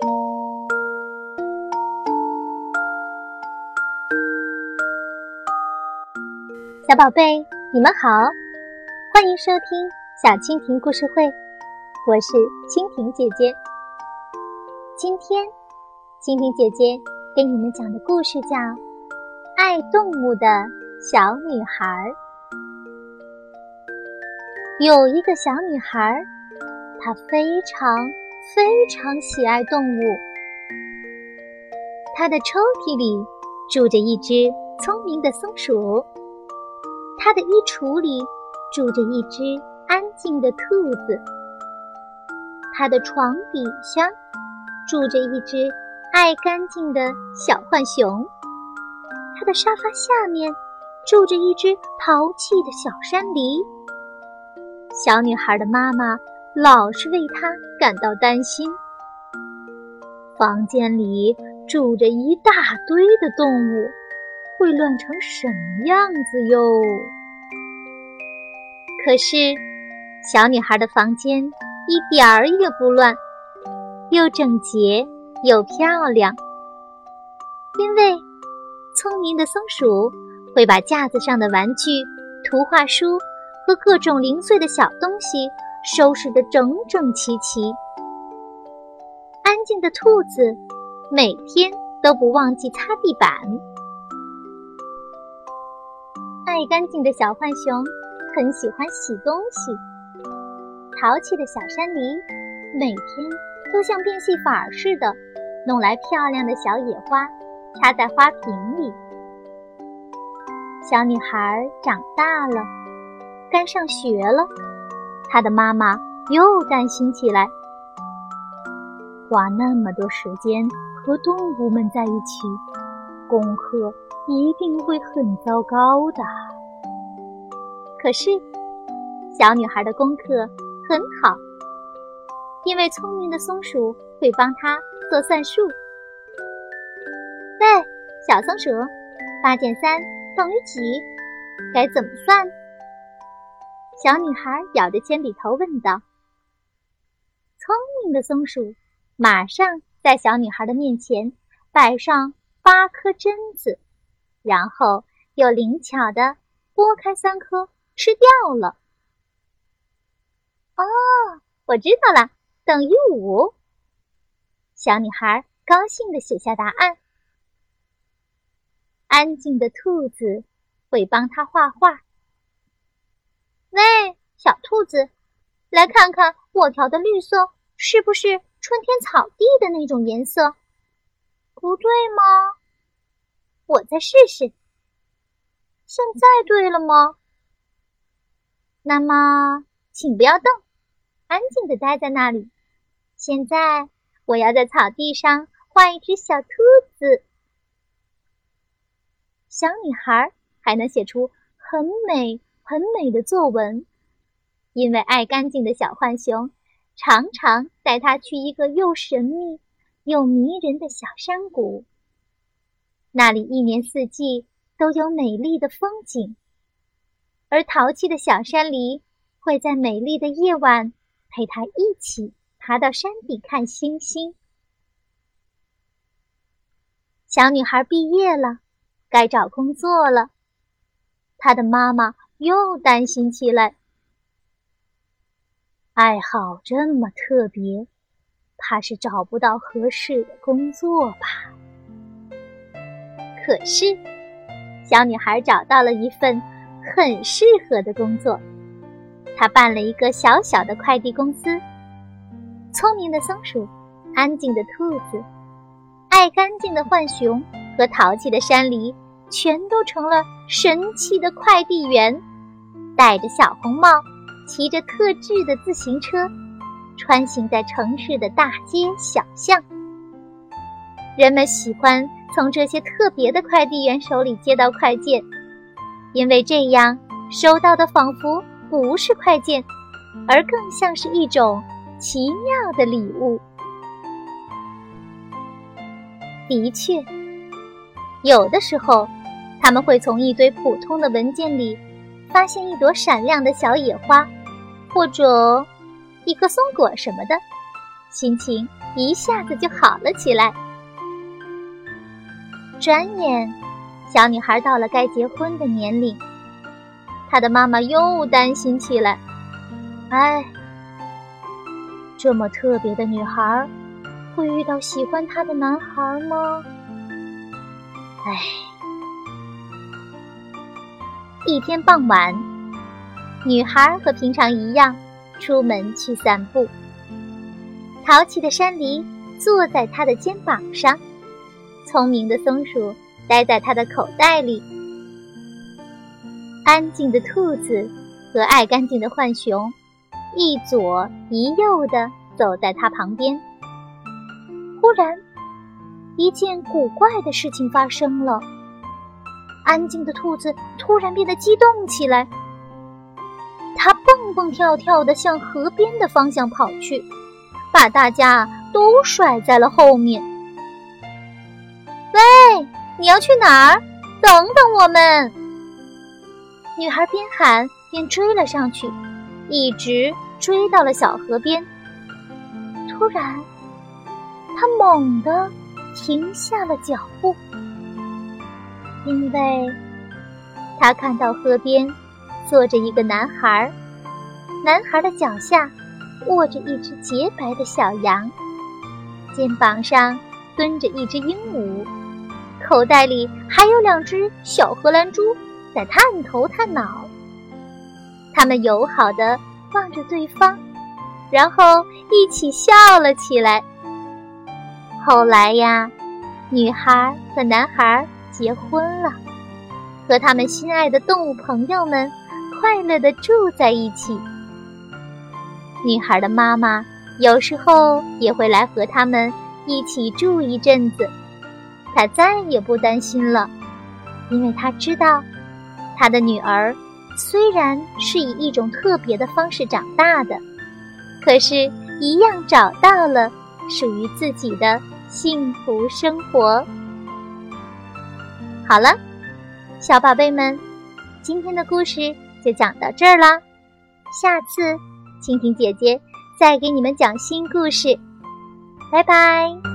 小宝贝，你们好，欢迎收听小蜻蜓故事会，我是蜻蜓姐姐。今天，蜻蜓姐姐给你们讲的故事叫《爱动物的小女孩》。有一个小女孩，她非常非常喜爱动物，他的抽屉里住着一只聪明的松鼠。他的衣橱里住着一只安静的兔子，他的床底下住着一只爱干净的小浣熊，他的沙发下面住着一只淘气的小山狸。小女孩的妈妈老是为她感到担心。房间里住着一大堆的动物。会乱成什么样子哟？可是，小女孩的房间一点儿也不乱，又整洁又漂亮。因为聪明的松鼠会把架子上的玩具、图画书和各种零碎的小东西收拾得整整齐齐。安静的兔子每天都不忘记擦地板。爱干净的小浣熊很喜欢洗东西，淘气的小山狸每天都像变戏法似的弄来漂亮的小野花，插在花瓶里。小女孩长大了，该上学了，他的妈妈又担心起来：花那么多时间和动物们在一起，功课。一定会很糟糕的。可是，小女孩的功课很好，因为聪明的松鼠会帮她做算术。喂，小松鼠，八减三等于几？该怎么算？小女孩咬着铅笔头问道。聪明的松鼠马上在小女孩的面前摆上八颗榛子。然后又灵巧的拨开三颗，吃掉了。哦，我知道了，等于五。小女孩高兴的写下答案。安静的兔子会帮她画画。兔子，来看看我调的绿色是不是春天草地的那种颜色？不对吗？我再试试。现在对了吗？那么，请不要动，安静的待在那里。现在，我要在草地上画一只小兔子。小女孩还能写出很美很美的作文，因为爱干净的小浣熊常常带它去一个又神秘又迷人的小山谷。那里一年四季都有美丽的风景，而淘气的小山狸会在美丽的夜晚陪他一起爬到山顶看星星。小女孩毕业了，该找工作了，她的妈妈又担心起来。爱好这么特别，怕是找不到合适的工作吧。可是，小女孩找到了一份很适合的工作。她办了一个小小的快递公司。聪明的松鼠、安静的兔子、爱干净的浣熊和淘气的山狸，全都成了神奇的快递员，戴着小红帽，骑着特制的自行车，穿行在城市的大街小巷。人们喜欢。从这些特别的快递员手里接到快件，因为这样收到的仿佛不是快件，而更像是一种奇妙的礼物。的确，有的时候他们会从一堆普通的文件里发现一朵闪亮的小野花，或者一颗松果什么的，心情一下子就好了起来。转眼，小女孩到了该结婚的年龄，她的妈妈又担心起来。哎，这么特别的女孩，会遇到喜欢她的男孩吗？哎，一天傍晚，女孩和平常一样出门去散步。淘气的山狸坐在她的肩膀上，聪明的松鼠待在她的口袋里，安静的兔子和爱干净的浣熊。一左一右的走在他旁边。忽然，一件古怪的事情发生了。安静的兔子突然变得激动起来，他蹦蹦跳跳的向河边的方向跑去，把大家都甩在了后面。喂，你要去哪儿？等等我们！女孩边喊边追了上去。一直追到了小河边，突然，他猛地停下了脚步，因为他看到河边坐着一个男孩，男孩的脚下卧着一只洁白的小羊，肩膀上蹲着一只鹦鹉，口袋里还有两只小荷兰猪在探头探脑。他们友好的望着对方，然后一起笑了起来。后来呀，女孩和男孩结婚了，和他们心爱的动物朋友们快乐的住在一起。女孩的妈妈有时候也会来和他们一起住一阵子，她再也不担心了，因为她知道她的女儿。虽然是以一种特别的方式长大的，可是，一样找到了属于自己的幸福生活。好了，小宝贝们，今天的故事就讲到这儿啦。下次蜻蜓姐姐再给你们讲新故事，拜拜。